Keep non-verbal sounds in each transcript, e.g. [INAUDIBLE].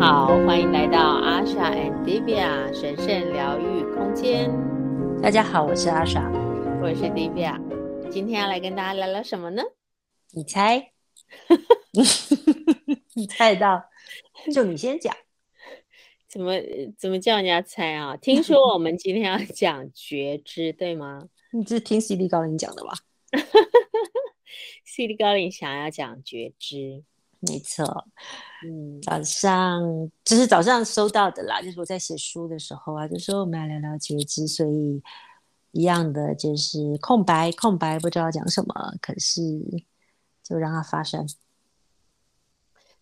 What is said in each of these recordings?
好，欢迎来到 Asha and Divya 神圣疗愈空间。大家好，我是 Asha，我是 Divya。今天要来跟大家聊聊什么呢？你猜？[LAUGHS] 你猜得到？就你先讲。怎么怎么叫人家猜啊？听说我们今天要讲觉知，对吗？你是听 CD 高林讲的吧？[LAUGHS] CD 高林想要讲觉知，没错。嗯，早上就是早上收到的啦，就是我在写书的时候啊，就说我们来聊聊觉知，所以一样的就是空白，空白不知道讲什么，可是就让它发生。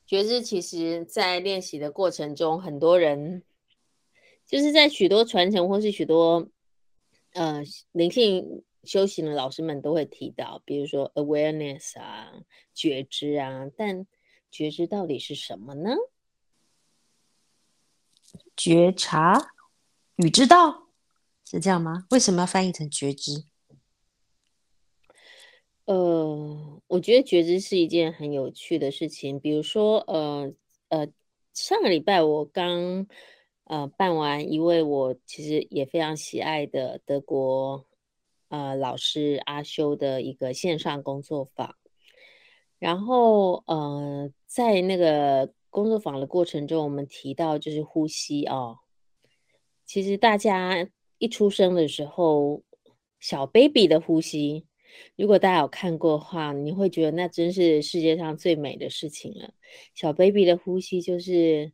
觉知其实，在练习的过程中，很多人就是在许多传承或是许多呃灵性修行的老师们都会提到，比如说 awareness 啊，觉知啊。但觉知到底是什么呢？觉察与知道是这样吗？为什么要翻译成觉知？呃，我觉得觉知是一件很有趣的事情。比如说，呃呃，上个礼拜我刚呃办完一位我其实也非常喜爱的德国呃老师阿修的一个线上工作坊，然后呃在那个工作坊的过程中，我们提到就是呼吸哦，其实大家一出生的时候，小 baby 的呼吸。如果大家有看过的话，你会觉得那真是世界上最美的事情了。小 baby 的呼吸就是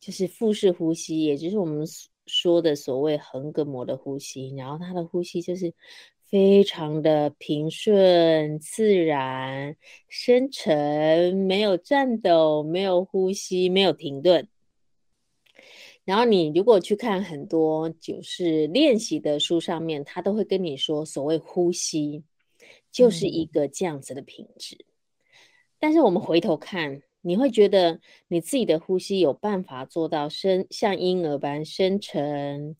就是腹式呼吸，也就是我们说的所谓横膈膜的呼吸。然后他的呼吸就是非常的平顺、自然、深沉，没有颤抖，没有呼吸，没有停顿。然后你如果去看很多就是练习的书上面，他都会跟你说所谓呼吸。就是一个这样子的品质，嗯，但是我们回头看，你会觉得你自己的呼吸有办法做到深像婴儿般深沉，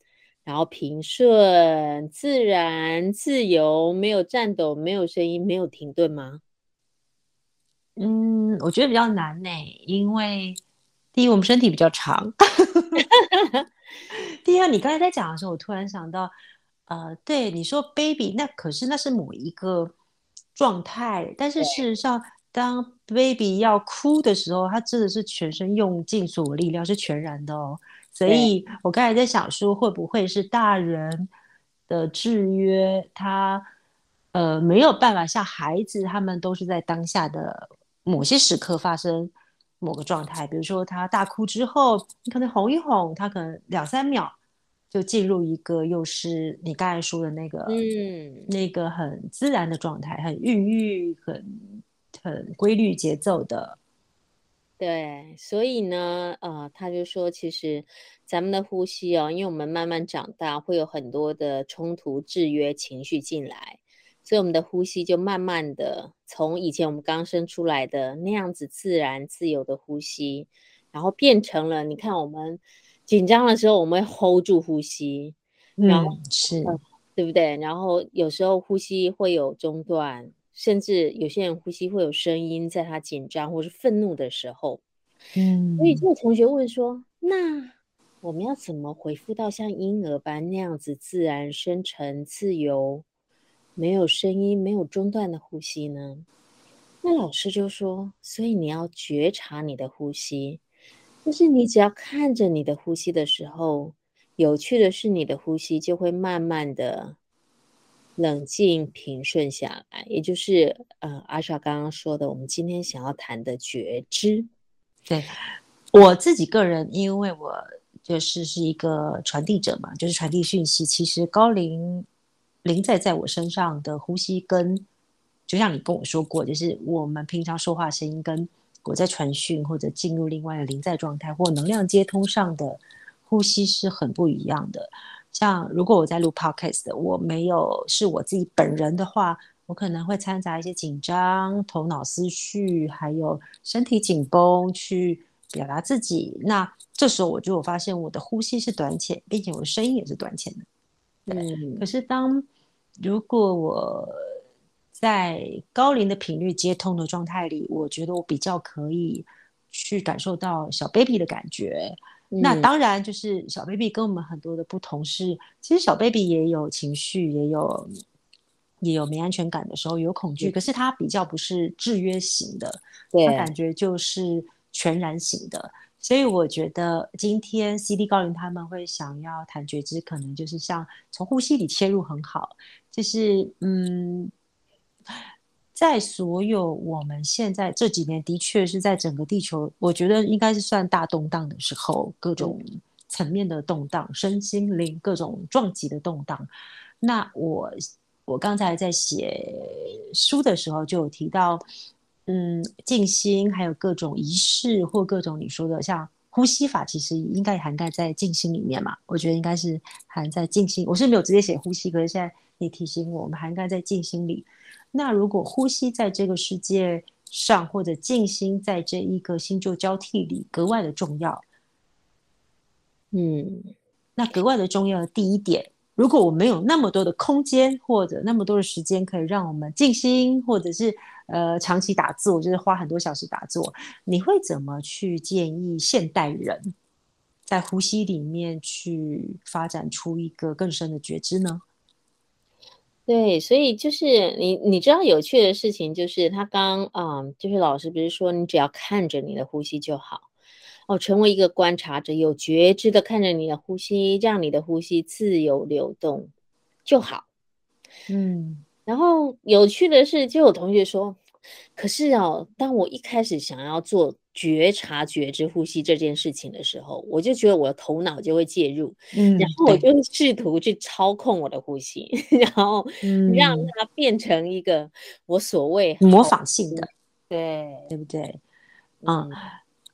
然后平顺、自然、自由，没有颤抖，没有声音，没有停顿吗？嗯，我觉得比较难呢，因为第一，我们身体比较长；[LAUGHS] 第二，你刚才在讲的时候，我突然想到，呃，对你说 baby，那可是那是某一个。状态，但是事实上，当 baby 要哭的时候，他真的是全身用尽所有力量，是全然的哦。所以我刚才在想说，会不会是大人的制约，他呃没有办法像孩子，他们都是在当下的某些时刻发生某个状态，比如说他大哭之后，你可能哄一哄，他可能两三秒。就进入一个又是你刚才说的那个，嗯，那个很自然的状态，很孕育、很很规律节奏的。对，所以呢，呃，他就说，其实咱们的呼吸哦，因为我们慢慢长大，会有很多的冲突、制约情绪进来，所以我们的呼吸就慢慢的从以前我们刚生出来的那样子自然自由的呼吸，然后变成了，你看我们。紧张的时候，我们会 hold 住呼吸，然后、嗯、是、呃，对不对？然后有时候呼吸会有中断，甚至有些人呼吸会有声音，在他紧张或是愤怒的时候。嗯，所以这个同学问说：“那我们要怎么回复到像婴儿般那样子自然、深沉、自由，没有声音、没有中断的呼吸呢？”那老师就说：“所以你要觉察你的呼吸。”就是你只要看着你的呼吸的时候，有趣的是，你的呼吸就会慢慢的冷静平顺下来。也就是呃，阿莎刚刚说的，我们今天想要谈的觉知。对，我自己个人，因为我就是是一个传递者嘛，就是传递讯息。其实高龄临在在我身上的呼吸跟，跟就像你跟我说过，就是我们平常说话声音跟。我在传讯或者进入另外的临在状态或能量接通上的呼吸是很不一样的。像如果我在录 podcast，我没有是我自己本人的话，我可能会掺杂一些紧张、头脑思绪，还有身体紧绷去表达自己。那这时候我就有发现我的呼吸是短浅，并且我的声音也是短浅的。对。嗯。可是当如果我在高龄的频率接通的状态里，我觉得我比较可以去感受到小 baby 的感觉。嗯、那当然就是小 baby 跟我们很多的不同是，其实小 baby 也有情绪，也有也有没安全感的时候，有恐惧，嗯、可是他比较不是制约型的，他感觉就是全然型的。所以我觉得今天 CD 高龄他们会想要谈觉知，可能就是像从呼吸里切入很好，就是嗯，在所有我们现在这几年的确是在整个地球，我觉得应该是算大动荡的时候，各种层面的动荡，身心灵各种撞击的动荡。那我我刚才在写书的时候就有提到。嗯，静心还有各种仪式或各种你说的像呼吸法，其实应该涵盖在静心里面嘛。我觉得应该是含在静心。我是没有直接写呼吸，可是现在你提醒我，我们涵盖在静心里。那如果呼吸在这个世界上，或者静心在这一个新旧交替里格外的重要，嗯，那格外的重要的第一点。如果我没有那么多的空间或者那么多的时间可以让我们静心，或者是呃长期打坐，就是花很多小时打坐，你会怎么去建议现代人在呼吸里面去发展出一个更深的觉知呢？对，所以就是你你知道有趣的事情就是他刚嗯，就是老师不是说你只要看着你的呼吸就好。哦，成为一个观察者，有觉知的看着你的呼吸，让你的呼吸自由流动就好。嗯，然后有趣的是，就有同学说，可是哦，当我一开始想要做觉察觉知呼吸这件事情的时候，我就觉得我的头脑就会介入，嗯，然后我就试图去操控我的呼吸，[LAUGHS] 然后让它变成一个我所谓模仿性的，对，对不对？嗯。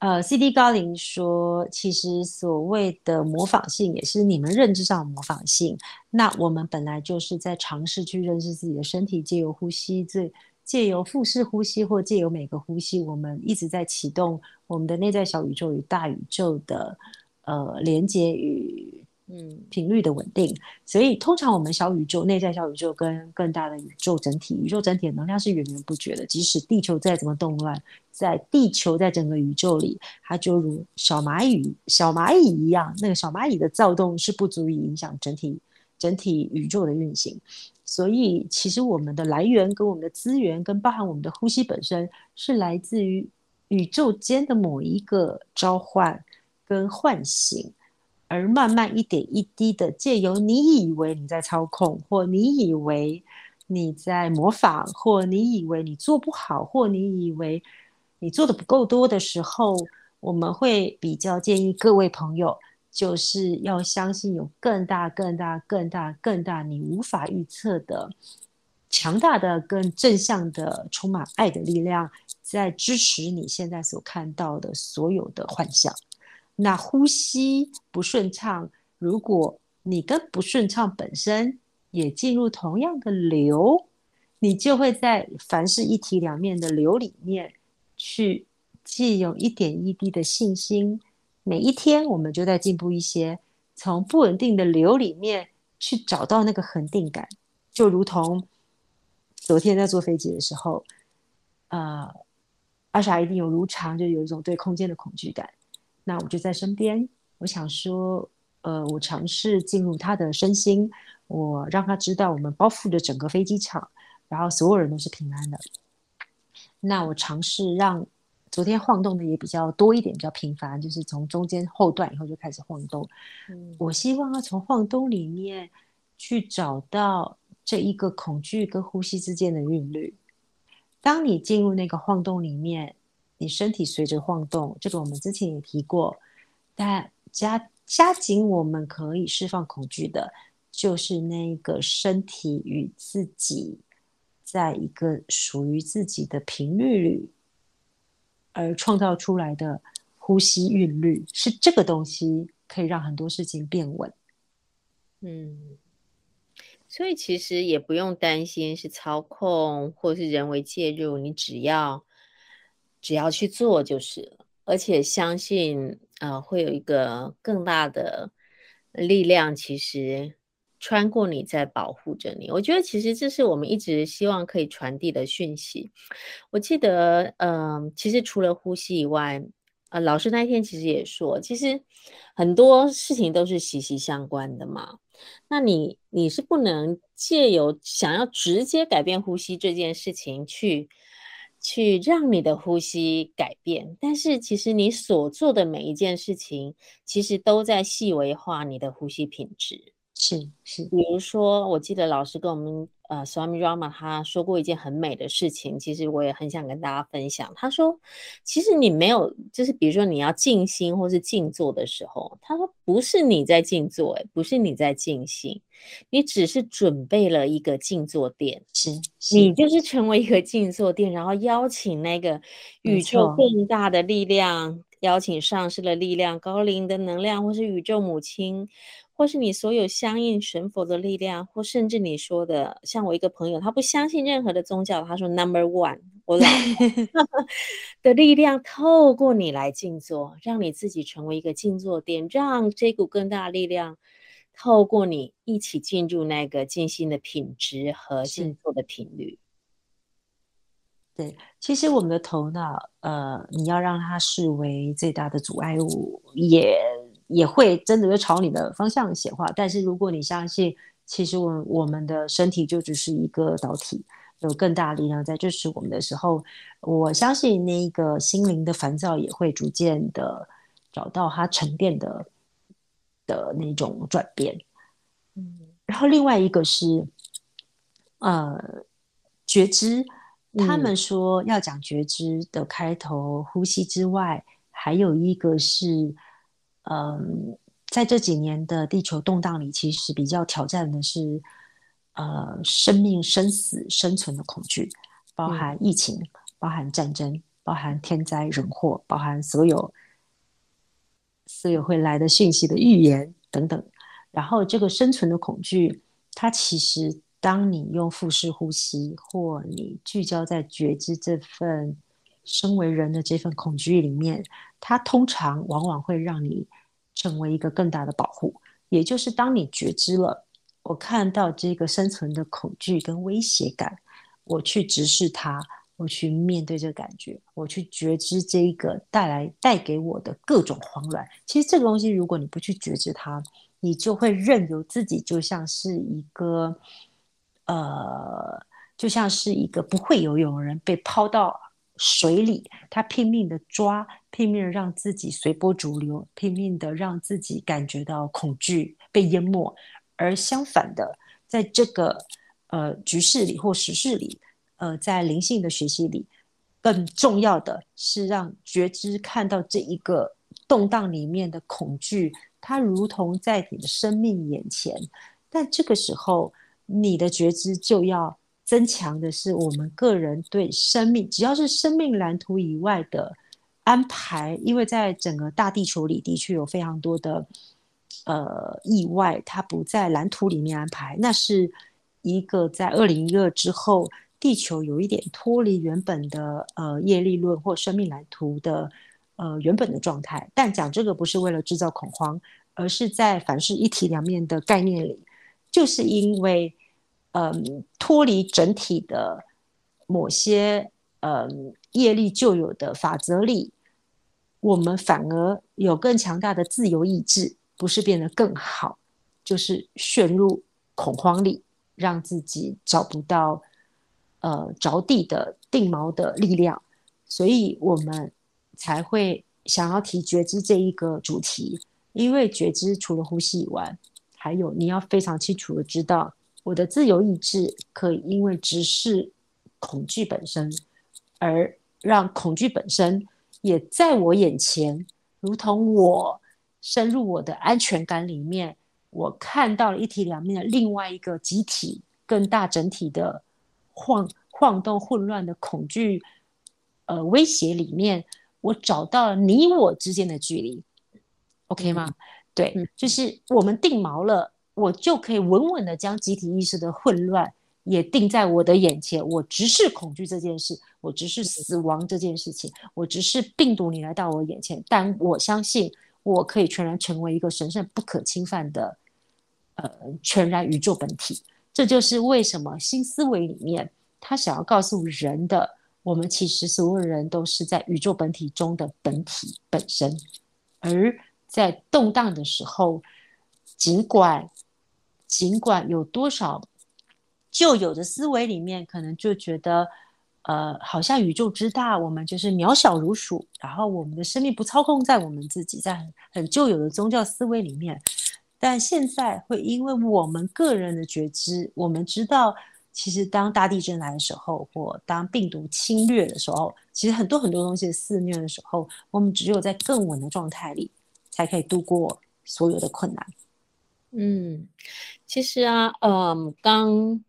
呃，CD 高林说，其实所谓的模仿性，也是你们认知上的模仿性。那我们本来就是在尝试去认识自己的身体，借由呼吸，这借由腹式呼吸，或借由每个呼吸，我们一直在启动我们的内在小宇宙与大宇宙的呃连接与。嗯，频率的稳定，所以通常我们小宇宙、内在小宇宙跟更大的宇宙整体，宇宙整体的能量是源源不绝的。即使地球再怎么动乱，在地球在整个宇宙里，它就如小蚂蚁、小蚂蚁一样，那个小蚂蚁的躁动是不足以影响整体整体宇宙的运行。所以，其实我们的来源跟我们的资源，跟包含我们的呼吸本身，是来自于宇宙间的某一个召唤跟唤醒。而慢慢一点一滴的，借由你以为你在操控，或你以为你在模仿，或你以为你做不好，或你以为你做的不够多的时候，我们会比较建议各位朋友，就是要相信有更大、更大、更大、更大，你无法预测的强大的、更正向的、充满爱的力量，在支持你现在所看到的所有的幻象。那呼吸不顺畅，如果你跟不顺畅本身也进入同样的流，你就会在凡事一体两面的流里面去既有一点一滴的信心。每一天我们就在进步一些，从不稳定的流里面去找到那个恒定感，就如同昨天在坐飞机的时候，呃，阿傻一定有如常，就有一种对空间的恐惧感。那我就在身边，我想说，呃，我尝试进入他的身心，我让他知道我们包覆着整个飞机场，然后所有人都是平安的。那我尝试让昨天晃动的也比较多一点，比较频繁，就是从中间后段以后就开始晃动。嗯，我希望要从晃动里面去找到这一个恐惧跟呼吸之间的韵律。当你进入那个晃动里面。你身体随着晃动，这个我们之前也提过。但加加紧，我们可以释放恐惧的，就是那个身体与自己在一个属于自己的频率里，而创造出来的呼吸韵律，是这个东西可以让很多事情变稳。嗯，所以其实也不用担心是操控或是人为介入，你只要。只要去做就是了，而且相信，呃，会有一个更大的力量，其实穿过你在保护着你。我觉得其实这是我们一直希望可以传递的讯息。我记得，嗯、其实除了呼吸以外，呃，老师那天其实也说，其实很多事情都是息息相关的嘛。那你你是不能借由想要直接改变呼吸这件事情去去让你的呼吸改变，但是其实你所做的每一件事情，其实都在细微化你的呼吸品质。是是，比如说，我记得老师跟我们。呃，Swami Rama 他说过一件很美的事情，其实我也很想跟大家分享。他说，其实你没有，就是比如说你要静心或是静坐的时候，他说不是你在静坐，哎，不是你在静心，你只是准备了一个静坐垫，是，是你就是成为一个静坐垫，然后邀请那个宇宙更大的力量，邀请上师的力量、高龄的能量，或是宇宙母亲。或是你所有相应神佛的力量，或甚至你说的，像我一个朋友，他不相信任何的宗教，他说 Number One，我老 [LAUGHS] 的力量透过你来静坐，让你自己成为一个静坐点，让这股更大的力量透过你一起进入那个静心的品质和静坐的频率。对，其实我们的头脑，呃，你要让它视为最大的阻碍物，也。也会真的就朝你的方向显化，但是如果你相信，其实我我们的身体就只是一个导体，有更大力量在支持我们的时候，我相信那个心灵的烦躁也会逐渐的找到它沉淀的的那种转变。嗯，然后另外一个是，呃，觉知，他们说要讲觉知的开头，呼吸之外，还有一个是。嗯，在这几年的地球动荡里，其实比较挑战的是，呃，生命、生死、生存的恐惧，包含疫情，嗯、包含战争，包含天灾人祸，包含所有所有会来的讯息的预言等等。然后，这个生存的恐惧，它其实当你用腹式呼吸，或你聚焦在觉知这份。身为人的这份恐惧里面，它通常往往会让你成为一个更大的保护。也就是当你觉知了，我看到这个生存的恐惧跟威胁感，我去直视它，我去面对这个感觉，我去觉知这一个带来带给我的各种慌乱。其实这个东西，如果你不去觉知它，你就会任由自己就像是一个呃，就像是一个不会游泳的人被抛到。水里，他拼命的抓，拼命让自己随波逐流，拼命的让自己感觉到恐惧被淹没。而相反的，在这个呃局势里或时事里，呃，在灵性的学习里，更重要的是让觉知看到这一个动荡里面的恐惧，它如同在你的生命眼前。但这个时候，你的觉知就要。增强的是我们个人对生命，只要是生命蓝图以外的安排，因为在整个大地球里的确有非常多的呃意外，它不在蓝图里面安排。那是一个在二零一二之后，地球有一点脱离原本的呃业力论或生命蓝图的呃原本的状态。但讲这个不是为了制造恐慌，而是在凡事一体两面的概念里，就是因为。嗯，脱离整体的某些嗯业力旧有的法则里，我们反而有更强大的自由意志，不是变得更好，就是陷入恐慌里，让自己找不到呃着地的定锚的力量，所以我们才会想要提觉知这一个主题，因为觉知除了呼吸以外，还有你要非常清楚的知道。我的自由意志可以因为直视恐惧本身，而让恐惧本身也在我眼前，如同我深入我的安全感里面，我看到了一体两面的另外一个集体、更大整体的晃晃动、混乱的恐惧，呃，威胁里面，我找到了你我之间的距离，OK 吗？嗯、对，就是我们定锚了。我就可以稳稳的将集体意识的混乱也定在我的眼前。我直视恐惧这件事，我直视死亡这件事情，我直视病毒你来到我眼前。但我相信，我可以全然成为一个神圣不可侵犯的，呃，全然宇宙本体。这就是为什么新思维里面他想要告诉人的，我们其实所有人都是在宇宙本体中的本体本身，而在动荡的时候，尽管尽管有多少旧有的思维里面，可能就觉得。呃，好像宇宙之大，我们就是渺小如鼠，然后我们的生命不操控在我们自己，在很很旧有的宗教思维里面。但现在会因为我们个人的觉知，我们知道，其实当大地震来的时候，或当病毒侵略的时候，其实很多很多东西肆虐的时候，我们只有在更稳的状态里，才可以度过所有的困难。嗯，其实啊，嗯，刚。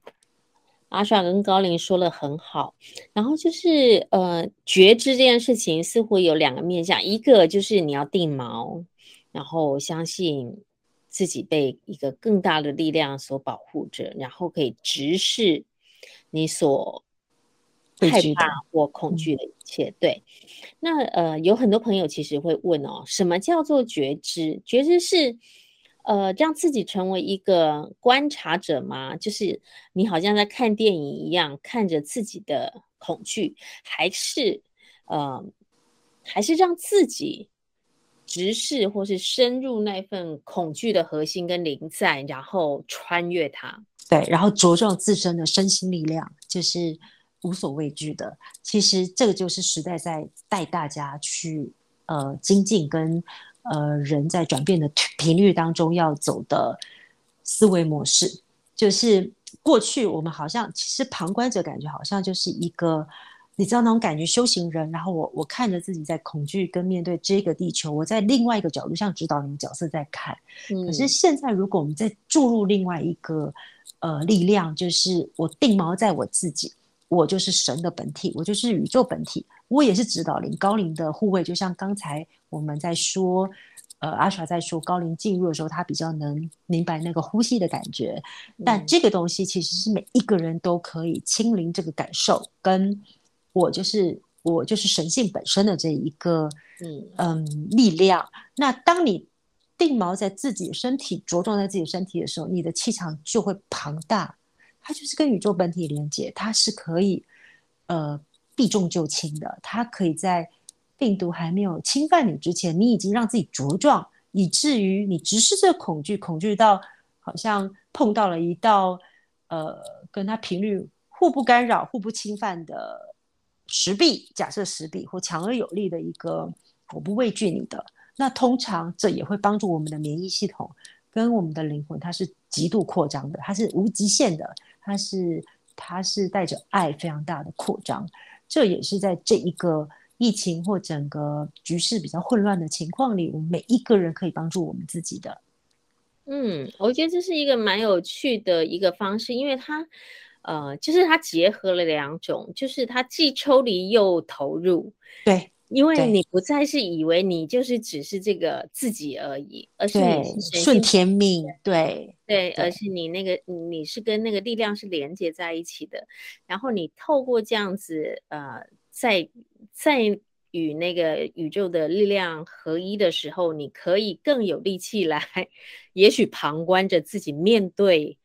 阿莎跟高林说了很好，然后就是呃，觉知这件事情似乎有两个面向，一个就是你要定锚，然后相信自己被一个更大的力量所保护着，然后可以直视你所害怕或恐惧的一切。嗯、对，那呃，有很多朋友其实会问哦，什么叫做觉知？觉知是？呃，让自己成为一个观察者吗？就是你好像在看电影一样，看着自己的恐惧，还是呃，还是让自己直视或是深入那份恐惧的核心跟灵在，然后穿越它？对，然后茁壮自身的身心力量，就是无所畏惧的。其实这个就是时代在带大家去呃精进跟。呃，人在转变的频率当中要走的思维模式，就是过去我们好像其实旁观者感觉好像就是一个，你知道那种感觉，修行人。然后我我看着自己在恐惧跟面对这个地球，我在另外一个角度像指导你们角色在看。嗯。可是现在如果我们再注入另外一个呃力量，就是我定锚在我自己，我就是神的本体，我就是宇宙本体。我也是指导灵高龄的护卫，就像刚才我们在说，呃，阿耍在说高龄进入的时候，他比较能明白那个呼吸的感觉。但这个东西其实是每一个人都可以亲临这个感受，跟我就是我就是神性本身的这一个嗯嗯力量。那当你定锚在自己身体，着重在自己身体的时候，你的气场就会庞大，它就是跟宇宙本体连接，它是可以呃。避重就轻的，它可以在病毒还没有侵犯你之前，你已经让自己茁壮，以至于你直视这恐惧，恐惧到好像碰到了一道呃跟它频率互不干扰、互不侵犯的石壁。假设石壁或强而有力的一个，我不畏惧你的。那通常这也会帮助我们的免疫系统跟我们的灵魂，它是极度扩张的，它是无极限的，它是它是带着爱非常大的扩张。这也是在这一个疫情或整个局势比较混乱的情况里，我们每一个人可以帮助我们自己的。嗯，我觉得这是一个蛮有趣的一个方式，因为它，呃，就是它结合了两种，就是它既抽离又投入。对。因为你不再是以为你就是只是这个自己而已，而是你是顺天命，对对，而是你那个你是跟那个力量是连接在一起的，然后你透过这样子呃，在在与那个宇宙的力量合一的时候，你可以更有力气来，也许旁观着自己面对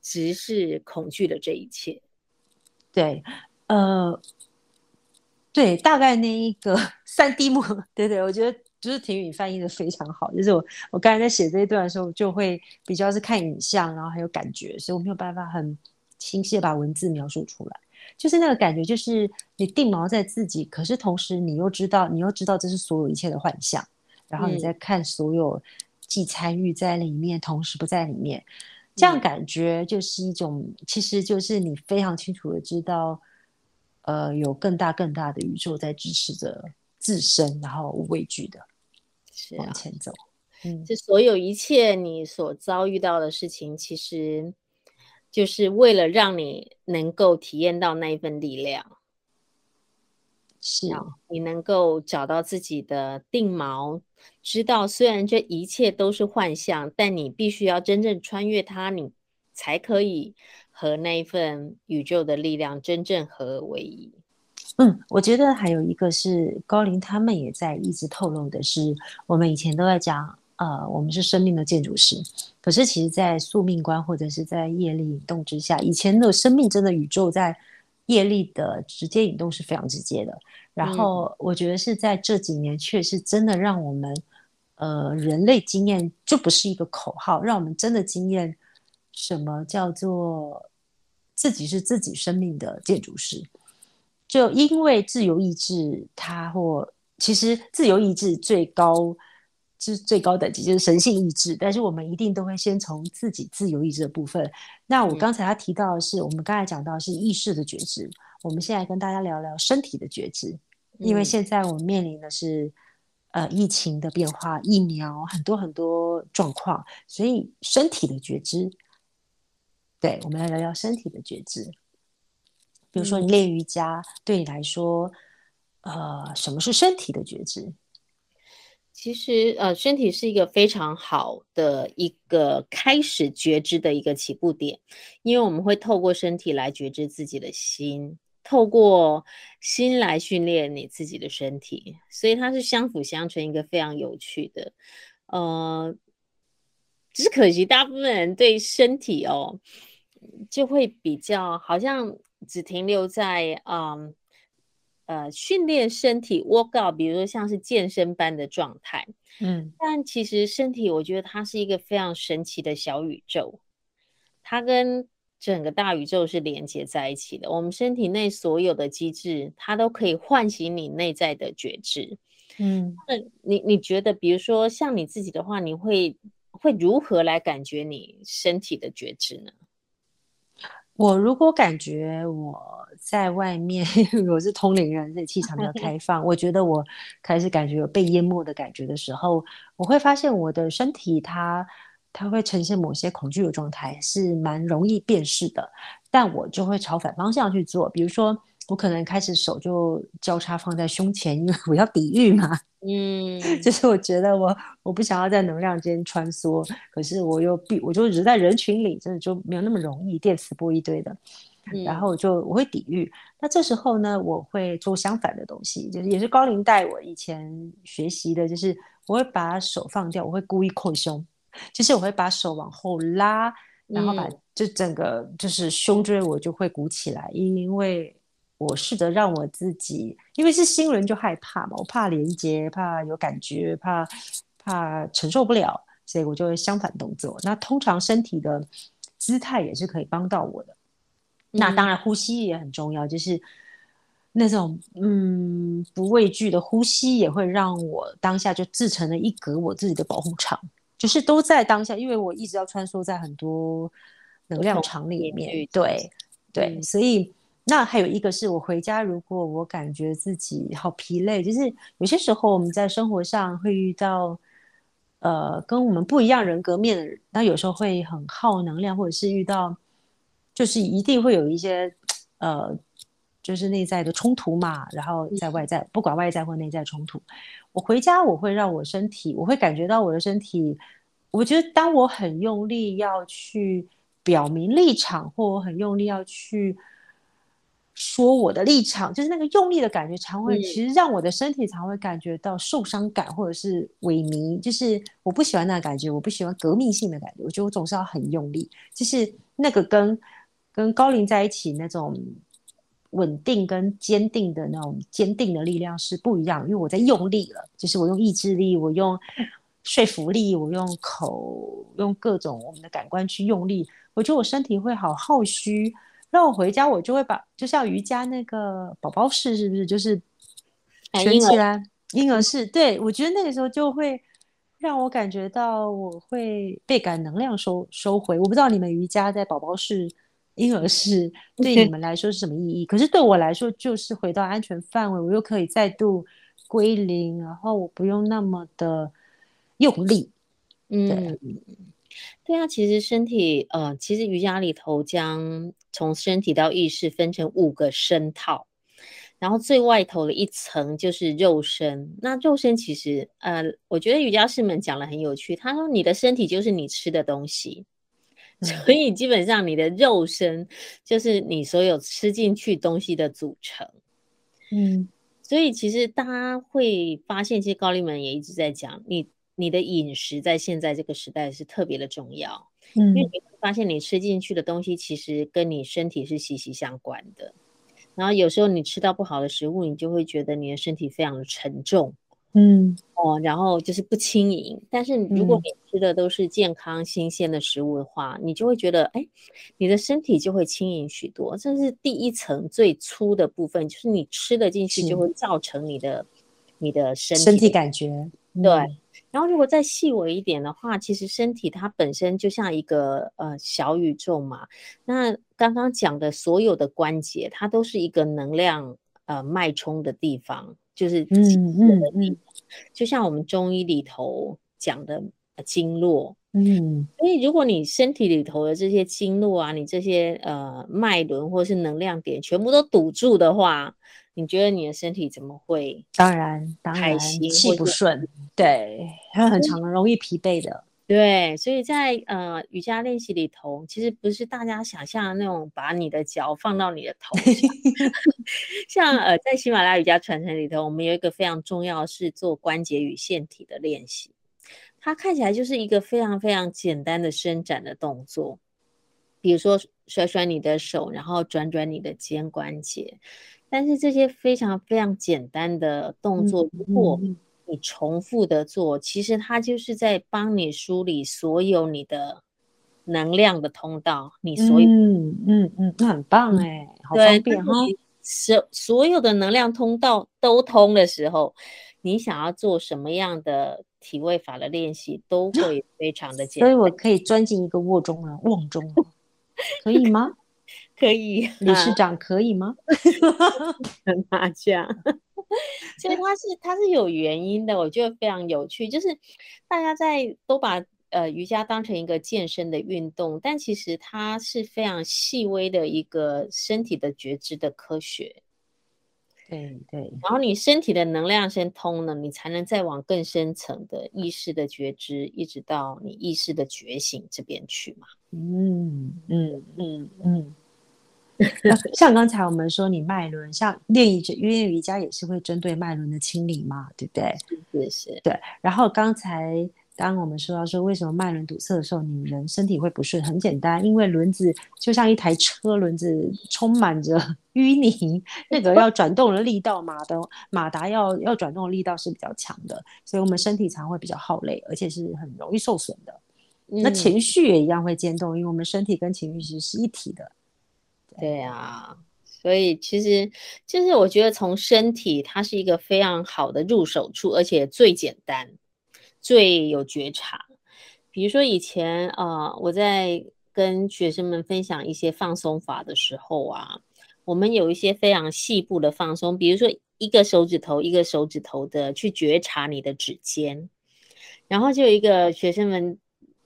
直视恐惧的这一切，对，呃。对，大概那一个 [LAUGHS] 三 D 幕，对对，我觉得就是婷宇翻译的非常好。就是我我刚才在写这一段的时候，就会比较是看影像，然后还有感觉，所以我没有办法很清晰的把文字描述出来。就是那个感觉，就是你定锚在自己，可是同时你又知道，你又知道这是所有一切的幻象，然后你在看所有既参与在里面，同时不在里面，这样感觉就是一种，其实就是你非常清楚的知道。呃，有更大更大的宇宙在支持着自身，然后无畏惧的往前走。嗯，这所有一切你所遭遇到的事情，其实就是为了让你能够体验到那一份力量。是啊，你能够找到自己的定锚，知道虽然这一切都是幻象，但你必须要真正穿越它，你才可以。和那一份宇宙的力量真正合而为一。嗯，我觉得还有一个是高林他们也在一直透露的是，我们以前都在讲，呃，我们是生命的建筑师。可是其实，在宿命观或者是在业力引动之下，以前的生命真的宇宙在业力的直接引动是非常直接的。然后我觉得是在这几年，确实真的让我们，呃，人类经验就不是一个口号，让我们真的经验什么叫做自己是自己生命的建筑师。就因为自由意志，它或其实自由意志最高。是最高等级，就是神性意志。但是我们一定都会先从自己自由意志的部分。那我刚才他提到的是，嗯、我们刚才讲到是意识的觉知。我们现在跟大家聊聊身体的觉知，因为现在我们面临的是、嗯、呃疫情的变化、疫苗很多很多状况，所以身体的觉知。对，我们来聊聊身体的觉知。比如说你练瑜伽，嗯、对你来说，呃，什么是身体的觉知？其实，呃，身体是一个非常好的一个开始觉知的一个起步点，因为我们会透过身体来觉知自己的心，透过心来训练你自己的身体，所以它是相辅相成，一个非常有趣的。呃，只是可惜，大部分人对身体哦，就会比较好像只停留在嗯。呃，训练身体 workout，比如说像是健身般的状态，嗯，但其实身体，我觉得它是一个非常神奇的小宇宙，它跟整个大宇宙是连接在一起的。我们身体内所有的机制，它都可以唤醒你内在的觉知，嗯，那你你觉得，比如说像你自己的话，你会会如何来感觉你身体的觉知呢？我如果感觉我在外面，[LAUGHS] 我是同龄人，这气场比较开放。我觉得我开始感觉有被淹没的感觉的时候，我会发现我的身体它它会呈现某些恐惧的状态，是蛮容易辨识的。但我就会朝反方向去做，比如说。我可能开始手就交叉放在胸前，因为我要抵御嘛。[LAUGHS] 嗯，就是我觉得我我不想要在能量间穿梭，可是我又必我就只在人群里，真的就没有那么容易电磁波一堆的。嗯、然后我就我会抵御。那这时候呢，我会做相反的东西，就是也是高龄带我以前学习的，就是我会把手放掉，我会故意扩胸，就是我会把手往后拉，然后把就整个就是胸椎我就会鼓起来，因为。我试着让我自己，因为是新人就害怕嘛，我怕连接，怕有感觉，怕怕承受不了，所以我就会相反动作。那通常身体的姿态也是可以帮到我的。嗯、那当然呼吸也很重要，就是那种嗯不畏惧的呼吸，也会让我当下就自成了一格我自己的保护场，就是都在当下，因为我一直要穿梭在很多能量场里面，对对，所以。那还有一个是我回家，如果我感觉自己好疲累，就是有些时候我们在生活上会遇到，呃，跟我们不一样人格面的人，那有时候会很耗能量，或者是遇到，就是一定会有一些，呃，就是内在的冲突嘛，然后在外在，不管外在或内在冲突，我回家我会让我身体，我会感觉到我的身体，我觉得当我很用力要去表明立场，或我很用力要去。说我的立场，就是那个用力的感觉，常会其实让我的身体常会感觉到受伤感，或者是萎靡。就是我不喜欢那个感觉，我不喜欢革命性的感觉。我觉得我总是要很用力，就是那个跟跟高龄在一起那种稳定跟坚定的那种坚定的力量是不一样。因为我在用力了，就是我用意志力，我用说服力，我用口，用各种我们的感官去用力。我觉得我身体会好耗虚。让我回家，我就会把就像瑜伽那个宝宝式，是不是就是卷起来婴儿式？对，我觉得那个时候就会让我感觉到我会倍感能量收收回。我不知道你们瑜伽在宝宝式、婴儿式对你们来说是什么意义？可是对我来说，就是回到安全范围，我又可以再度归零，然后我不用那么的用力。嗯。对对啊，其实身体，呃，其实瑜伽里头将从身体到意识分成五个身套，然后最外头的一层就是肉身。那肉身其实，呃，我觉得瑜伽师们讲的很有趣。他说，你的身体就是你吃的东西，[LAUGHS] 嗯、所以基本上你的肉身就是你所有吃进去东西的组成。嗯，所以其实大家会发现，其实高丽们也一直在讲你。你的饮食在现在这个时代是特别的重要，嗯，因为你会发现你吃进去的东西其实跟你身体是息息相关的。然后有时候你吃到不好的食物，你就会觉得你的身体非常的沉重。嗯，哦，然后就是不轻盈。但是如果你吃的都是健康新鲜的食物的话，嗯、你就会觉得，哎，你的身体就会轻盈许多。这是第一层最粗的部分，就是你吃的进去就会造成你的你的身身体感觉。对。嗯、然后如果再细微一点的话，其实身体它本身就像一个呃小宇宙嘛。那刚刚讲的所有的关节，它都是一个能量呃脉冲的地方。就是嗯嗯嗯，就像我们中医里头讲的经络，嗯，所以如果你身体里头的这些经络啊，你这些呃脉轮或是能量点全部都堵住的话，你觉得你的身体怎么会？当然，当然气不顺，对，它很常容易疲惫的。对，所以在呃瑜伽练习里头，其实不是大家想象的那种把你的脚放到你的头上。[LAUGHS] 像呃在喜马拉雅瑜伽传承里头，我们有一个非常重要是做关节与腺体的练习。它看起来就是一个非常非常简单的伸展的动作，比如说甩甩你的手，然后转转你的肩关节。但是这些非常非常简单的动作，如果你重复的做，其实它就是在帮你梳理所有你的能量的通道。你所有，嗯嗯嗯，那很棒哎，好方便哈。所所有的能量通道都通的时候，你想要做什么样的体位法的练习，都会非常的简单。所以我可以钻进一个卧中啊，瓮中，[LAUGHS] 可以吗？可以，理事长可以吗？[LAUGHS] 麻将。[LAUGHS] 其实它是它是有原因的，我觉得非常有趣。就是大家在都把呃瑜伽当成一个健身的运动，但其实它是非常细微的一个身体的觉知的科学。对对。然后你身体的能量先通了，你才能再往更深层的意识的觉知，一直到你意识的觉醒这边去嘛。嗯嗯嗯嗯。[LAUGHS] 像刚才我们说，你脉轮像练瑜伽，因为瑜伽也是会针对脉轮的清理嘛，对不对？是是。对。然后刚才当我们说到说，为什么脉轮堵塞的时候，你人身体会不顺？很简单，因为轮子就像一台车，轮子充满着 [LAUGHS] 淤泥，那个要转动的力道，马的马达要要转动的力道是比较强的，所以我们身体常会比较耗累，而且是很容易受损的。嗯、那情绪也一样会渐动，因为我们身体跟情绪其实是一体的。对啊，所以其实就是我觉得从身体，它是一个非常好的入手处，而且最简单、最有觉察。比如说以前啊、呃，我在跟学生们分享一些放松法的时候啊，我们有一些非常细部的放松，比如说一个手指头一个手指头的去觉察你的指尖，然后就有一个学生们。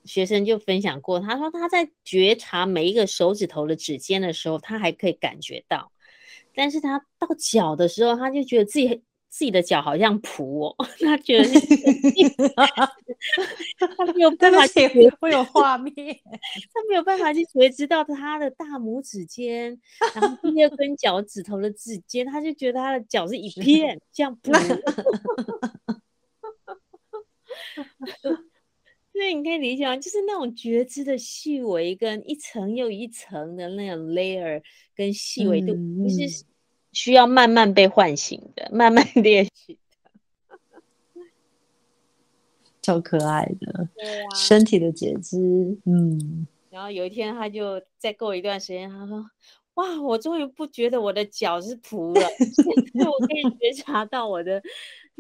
学生就分享过，他说他在觉察每一个手指头的指尖的时候，他还可以感觉到，但是他到脚的时候，他就觉得自己自己的脚好像蹼哦，[LAUGHS] 他觉得 [LAUGHS] 他没有办法去会有画面，他没有办法去觉知到他的大拇指尖，然后第二根脚趾头的指尖，他就觉得他的脚是一片像蹼。[LAUGHS] 所以你可以理解吗？就是那种觉知的细微，跟一层又一层的那种 layer，跟细微度，其实是需要慢慢被唤醒的，慢慢练习的。超可爱的，对啊，身体的觉知，嗯。然后有一天，他就再过一段时间，他说：“哇，我终于不觉得我的脚是蹼了，[LAUGHS] 我可以觉察到我的。”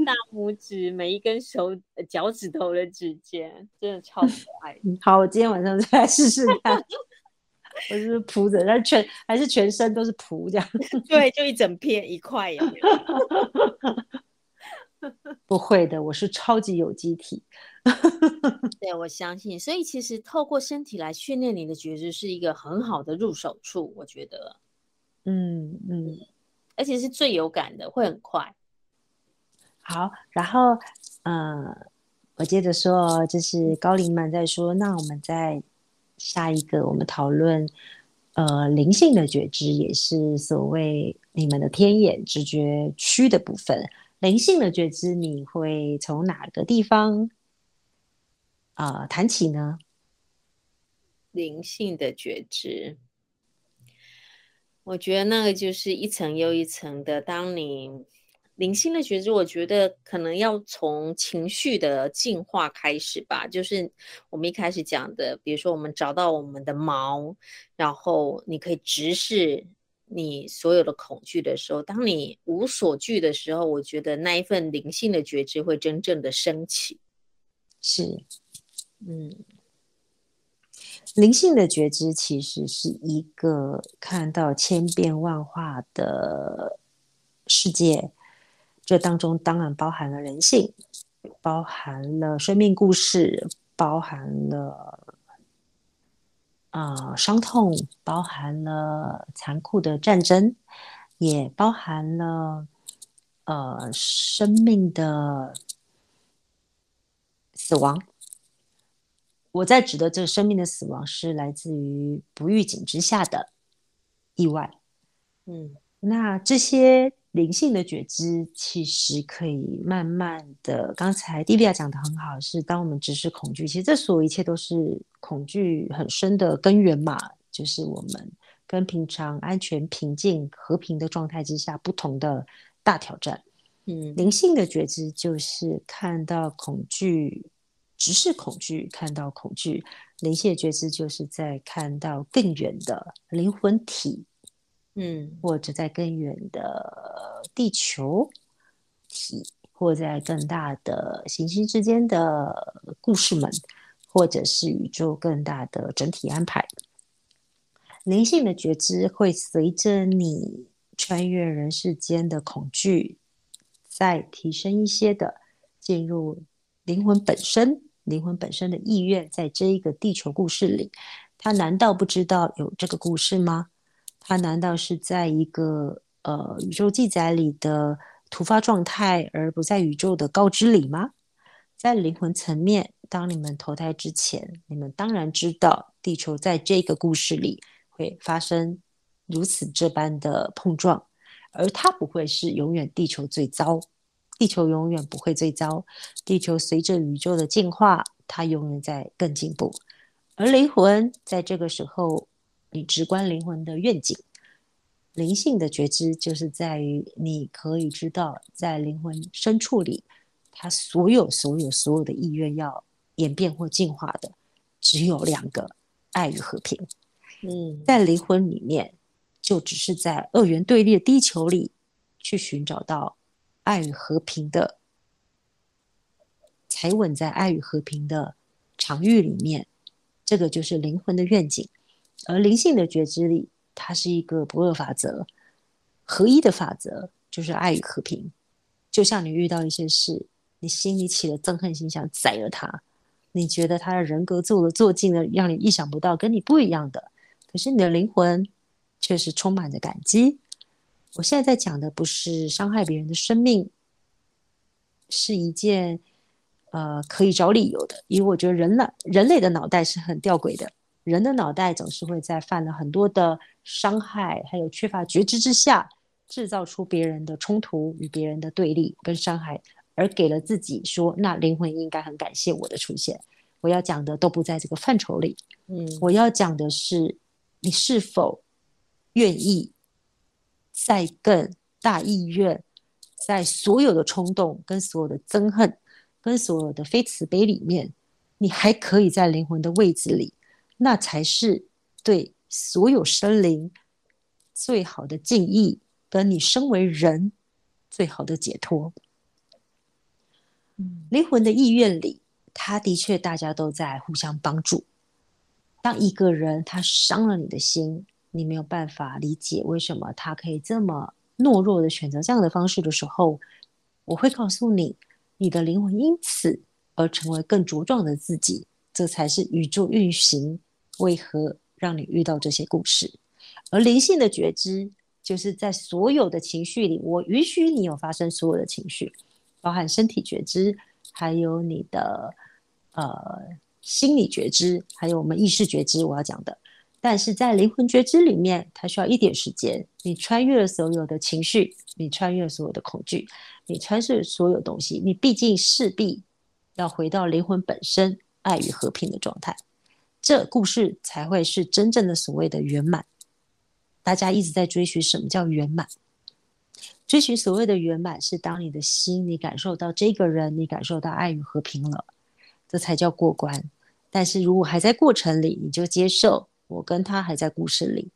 大拇指每一根手脚趾头的指尖，真的超可爱。好，我今天晚上再来试试看。[LAUGHS] 我是蹼着，但全还是全身都是蹼这样。对，就一整片一块呀。[LAUGHS] 不会的，我是超级有机体。[LAUGHS] 对，我相信。所以其实透过身体来训练你的觉知，是一个很好的入手处。我觉得，嗯嗯，而且是最有感的，会很快。好，然后，呃，我接着说，就是高龄们在说，那我们在下一个，我们讨论，呃，灵性的觉知，也是所谓你们的天眼直觉区的部分。灵性的觉知，你会从哪个地方，啊、谈起呢？灵性的觉知。我觉得那个就是一层又一层的。当你灵性的觉知，我觉得可能要从情绪的进化开始吧。就是我们一开始讲的，比如说我们找到我们的毛，然后你可以直视你所有的恐惧的时候，当你无所惧的时候，我觉得那一份灵性的觉知会真正的升起。是，嗯，灵性的觉知其实是一个看到千变万化的世界。这当中当然包含了人性，包含了生命故事，包含了啊、呃、伤痛，包含了残酷的战争，也包含了呃生命的死亡。我在指的这个生命的死亡，是来自于不预警之下的意外。嗯，那这些。灵性的觉知其实可以慢慢的，刚才蒂莉亚讲的很好，是当我们直视恐惧，其实这所有一切都是恐惧很深的根源嘛，就是我们跟平常安全、平静、和平的状态之下不同的大挑战。嗯，灵性的觉知就是看到恐惧，直视恐惧，看到恐惧。灵性的觉知就是在看到更远的灵魂体。嗯，或者在更远的地球体，或在更大的行星之间的故事们，或者是宇宙更大的整体安排。灵性的觉知会随着你穿越人世间的恐惧，再提升一些的进入灵魂本身，灵魂本身的意愿，在这一个地球故事里，他难道不知道有这个故事吗？它难道是在一个呃宇宙记载里的突发状态，而不在宇宙的告知里吗？在灵魂层面，当你们投胎之前，你们当然知道地球在这个故事里会发生如此这般的碰撞，而它不会是永远地球最糟，地球永远不会最糟，地球随着宇宙的进化，它永远在更进步，而灵魂在这个时候。你直观灵魂的愿景，灵性的觉知，就是在于你可以知道，在灵魂深处里，他所有、所有、所有的意愿要演变或进化的，只有两个：爱与和平。嗯，在灵魂里面，就只是在二元对立的地球里，去寻找到爱与和平的，才稳在爱与和平的场域里面，这个就是灵魂的愿景。而灵性的觉知力，它是一个不二法则，合一的法则，就是爱与和平。就像你遇到一些事，你心里起了憎恨心，想宰了他，你觉得他的人格做了做尽了，让你意想不到，跟你不一样的，可是你的灵魂却是充满着感激。我现在在讲的不是伤害别人的生命，是一件呃可以找理由的，因为我觉得人类人类的脑袋是很吊诡的。人的脑袋总是会在犯了很多的伤害，还有缺乏觉知之下，制造出别人的冲突与别人的对立跟伤害，而给了自己说：“那灵魂应该很感谢我的出现。”我要讲的都不在这个范畴里。嗯，我要讲的是，你是否愿意在更大意愿，在所有的冲动、跟所有的憎恨、跟所有的非慈悲里面，你还可以在灵魂的位置里。那才是对所有生灵最好的敬意，跟你身为人最好的解脱。嗯，灵魂的意愿里，他的确大家都在互相帮助。当一个人他伤了你的心，你没有办法理解为什么他可以这么懦弱的选择这样的方式的时候，我会告诉你，你的灵魂因此而成为更茁壮的自己，这才是宇宙运行。为何让你遇到这些故事？而灵性的觉知，就是在所有的情绪里，我允许你有发生所有的情绪，包含身体觉知，还有你的呃心理觉知，还有我们意识觉知。我要讲的，但是在灵魂觉知里面，它需要一点时间。你穿越了所有的情绪，你穿越了所有的恐惧，你穿越所有东西，你毕竟势必要回到灵魂本身爱与和平的状态。这故事才会是真正的所谓的圆满。大家一直在追寻什么叫圆满。追寻所谓的圆满，是当你的心，你感受到这个人，你感受到爱与和平了，这才叫过关。但是如果还在过程里，你就接受我跟他还在故事里。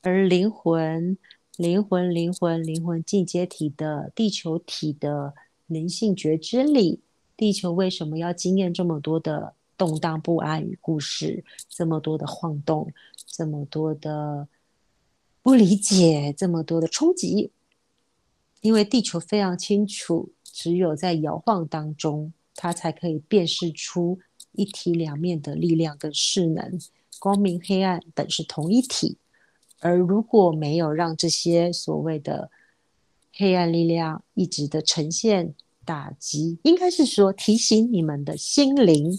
而灵魂、灵魂、灵魂、灵魂进阶体的地球体的灵性觉知里，地球为什么要经验这么多的动荡不安与故事，这么多的晃动，这么多的不理解，这么多的冲击？因为地球非常清楚，只有在摇晃当中，它才可以辨识出一体两面的力量跟势能，光明黑暗本是同一体。而如果没有让这些所谓的黑暗力量一直的呈现打击，应该是说提醒你们的心灵，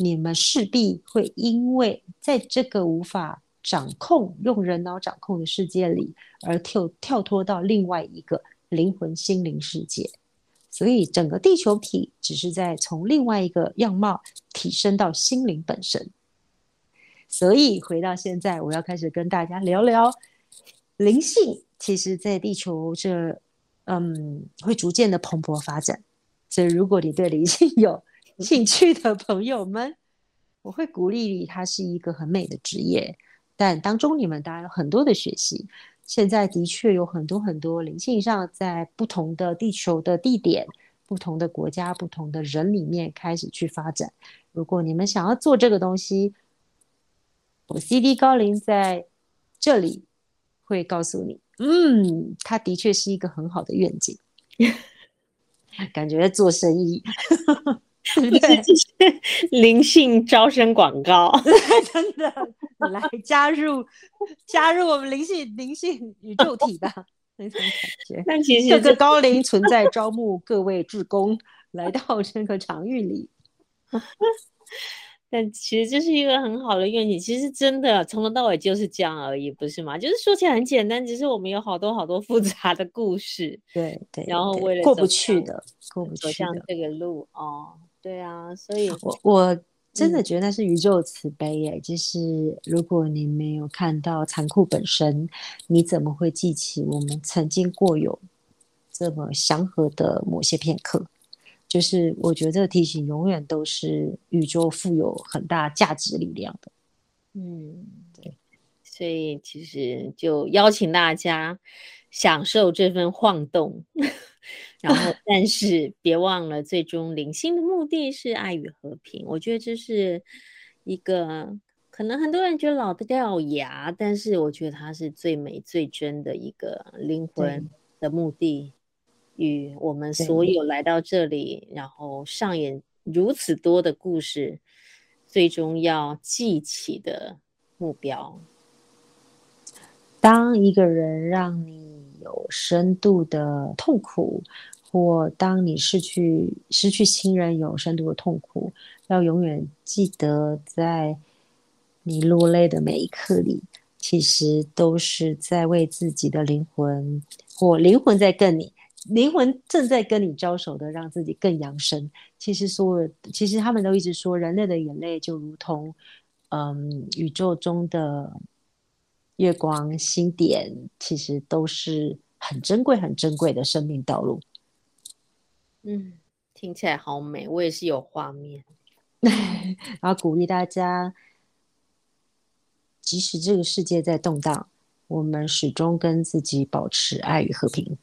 你们势必会因为在这个无法掌控、用人脑掌控的世界里，而跳跳脱到另外一个。灵魂、心灵世界，所以整个地球体只是在从另外一个样貌提升到心灵本身。所以回到现在，我要开始跟大家聊聊灵性。其实，在地球这，嗯，会逐渐的蓬勃发展。所以，如果你对灵性有 [LAUGHS] 兴趣的朋友们，我会鼓励你，它是一个很美的职业，但当中你们当然有很多的学习。现在的确有很多很多灵性上，在不同的地球的地点、不同的国家、不同的人里面开始去发展。如果你们想要做这个东西，我 CD 高灵在这里会告诉你，嗯，它的确是一个很好的愿景，[LAUGHS] 感觉做生意。[LAUGHS] 对？灵性招生广告，[LAUGHS] 真的，来加入加入我们灵性灵性宇宙体吧，[LAUGHS] 那种感觉。但其实各个高龄存在招募各位志工来到这个场域里。但其实这是一个很好的愿景，其实真的从头到尾就是这样而已，不是吗？就是说起来很简单，只是我们有好多好多复杂的故事，对对，然后为了过不去的，过不去的，这个路哦。对啊，所以我我真的觉得那是宇宙慈悲耶。嗯、就是如果你没有看到残酷本身，你怎么会记起我们曾经过有这么祥和的某些片刻？就是我觉得这个提醒永远都是宇宙富有很大价值力量的。嗯，对。所以其实就邀请大家享受这份晃动。[LAUGHS] 然后，[LAUGHS] 但是别忘了，最终灵性的目的是爱与和平。我觉得这是一个可能很多人觉得老掉牙，但是我觉得它是最美最真的一个灵魂的目的，与我们所有来到这里，然后上演如此多的故事，最终要记起的目标。当一个人让你有深度的痛苦，或当你失去失去亲人有深度的痛苦，要永远记得，在你落泪的每一刻里，其实都是在为自己的灵魂，或灵魂在跟你，灵魂正在跟你招手的，让自己更扬升。其实所有，其实他们都一直说，人类的眼泪就如同，嗯，宇宙中的月光星点，其实都是很珍贵、很珍贵的生命道路。嗯，听起来好美，我也是有画面。[LAUGHS] 然后鼓励大家，即使这个世界在动荡，我们始终跟自己保持爱与和平。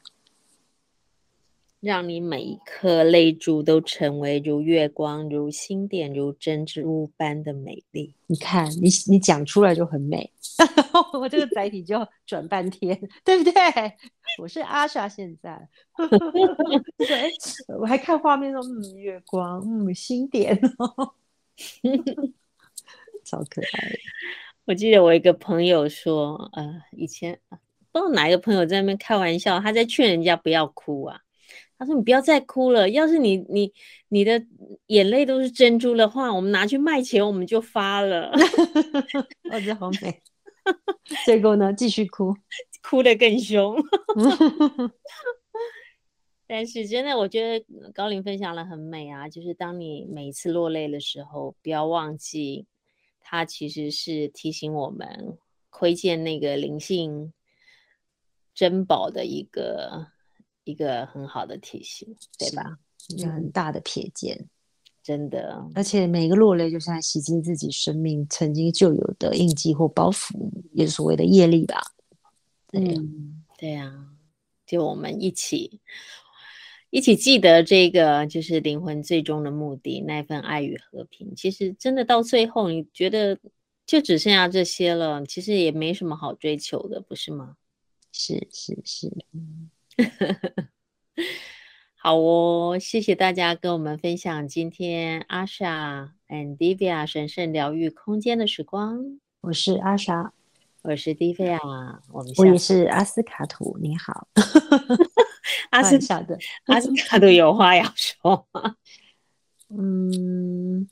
让你每一颗泪珠都成为如月光、如星点、如珍珠般的美丽。你看，你你讲出来就很美，[LAUGHS] 我这个载体就转半天，对不对？[LAUGHS] 我是阿莎，现在，[LAUGHS] 我还看画面说，嗯，月光，嗯，星点，超可爱。我记得我一个朋友说，呃，以前不知道哪一个朋友在那边开玩笑，他在劝人家不要哭啊。他说：“你不要再哭了，要是你你你的眼泪都是珍珠的话，我们拿去卖钱，我们就发了。[LAUGHS] ”我觉得好美。结果呢，继续哭，哭得更凶。[LAUGHS] 但是真的，我觉得高林分享了很美啊，就是当你每一次落泪的时候，不要忘记，它其实是提醒我们。窥见那个灵性珍宝的一个一个很好的提醒，对吧？一个很大的瞥见，嗯、真的。而且每个落泪，就像洗净自己生命曾经就有的印记或包袱，也是所谓的业力吧。对，嗯、对呀，就我们一起。一起记得这个，就是灵魂最终的目的，那份爱与和平。其实真的到最后，你觉得就只剩下这些了，其实也没什么好追求的，不是吗？是是是，嗯，[LAUGHS] 好哦，谢谢大家跟我们分享今天 Asha and Divya 神圣疗愈空间的时光。我是 Asha，我是 Divya，我们我也是阿斯卡图，你好。[LAUGHS] 阿斯卡的阿斯卡都有话要说吗？嗯，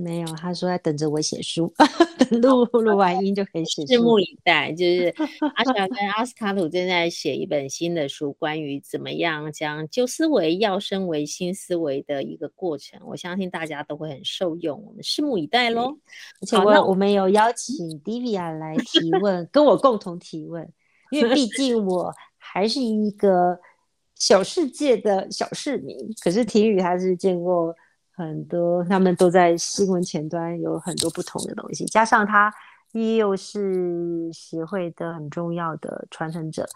没有，他说在等着我写书，等录录完音就可以写书。拭目以待，就是 [LAUGHS] 阿小跟阿斯卡鲁正在写一本新的书，关于怎么样将旧思维要升为新思维的一个过程。我相信大家都会很受用，我们拭目以待喽。而且我我们有邀请 Divya 来提问，跟我共同提问，因为毕竟我。还是一个小世界的小市民，可是婷雨他是见过很多，他们都在新闻前端有很多不同的东西，加上他又是协会的很重要的传承者，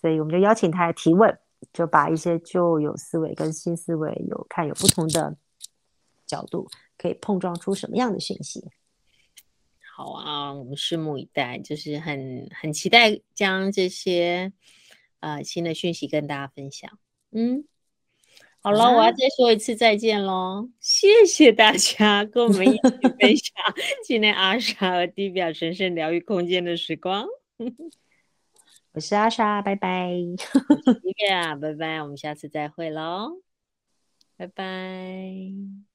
所以我们就邀请他来提问，就把一些旧有思维跟新思维有看有不同的角度，可以碰撞出什么样的讯息。好啊，我们拭目以待，就是很很期待将这些。呃，新的讯息跟大家分享。嗯，好了，我要再说一次再见喽！谢谢大家跟我们一起分享今天阿莎和 Divya 神圣疗愈空间的时光。我是阿莎，拜拜。Divya，拜拜，我们下次再会喽，拜拜。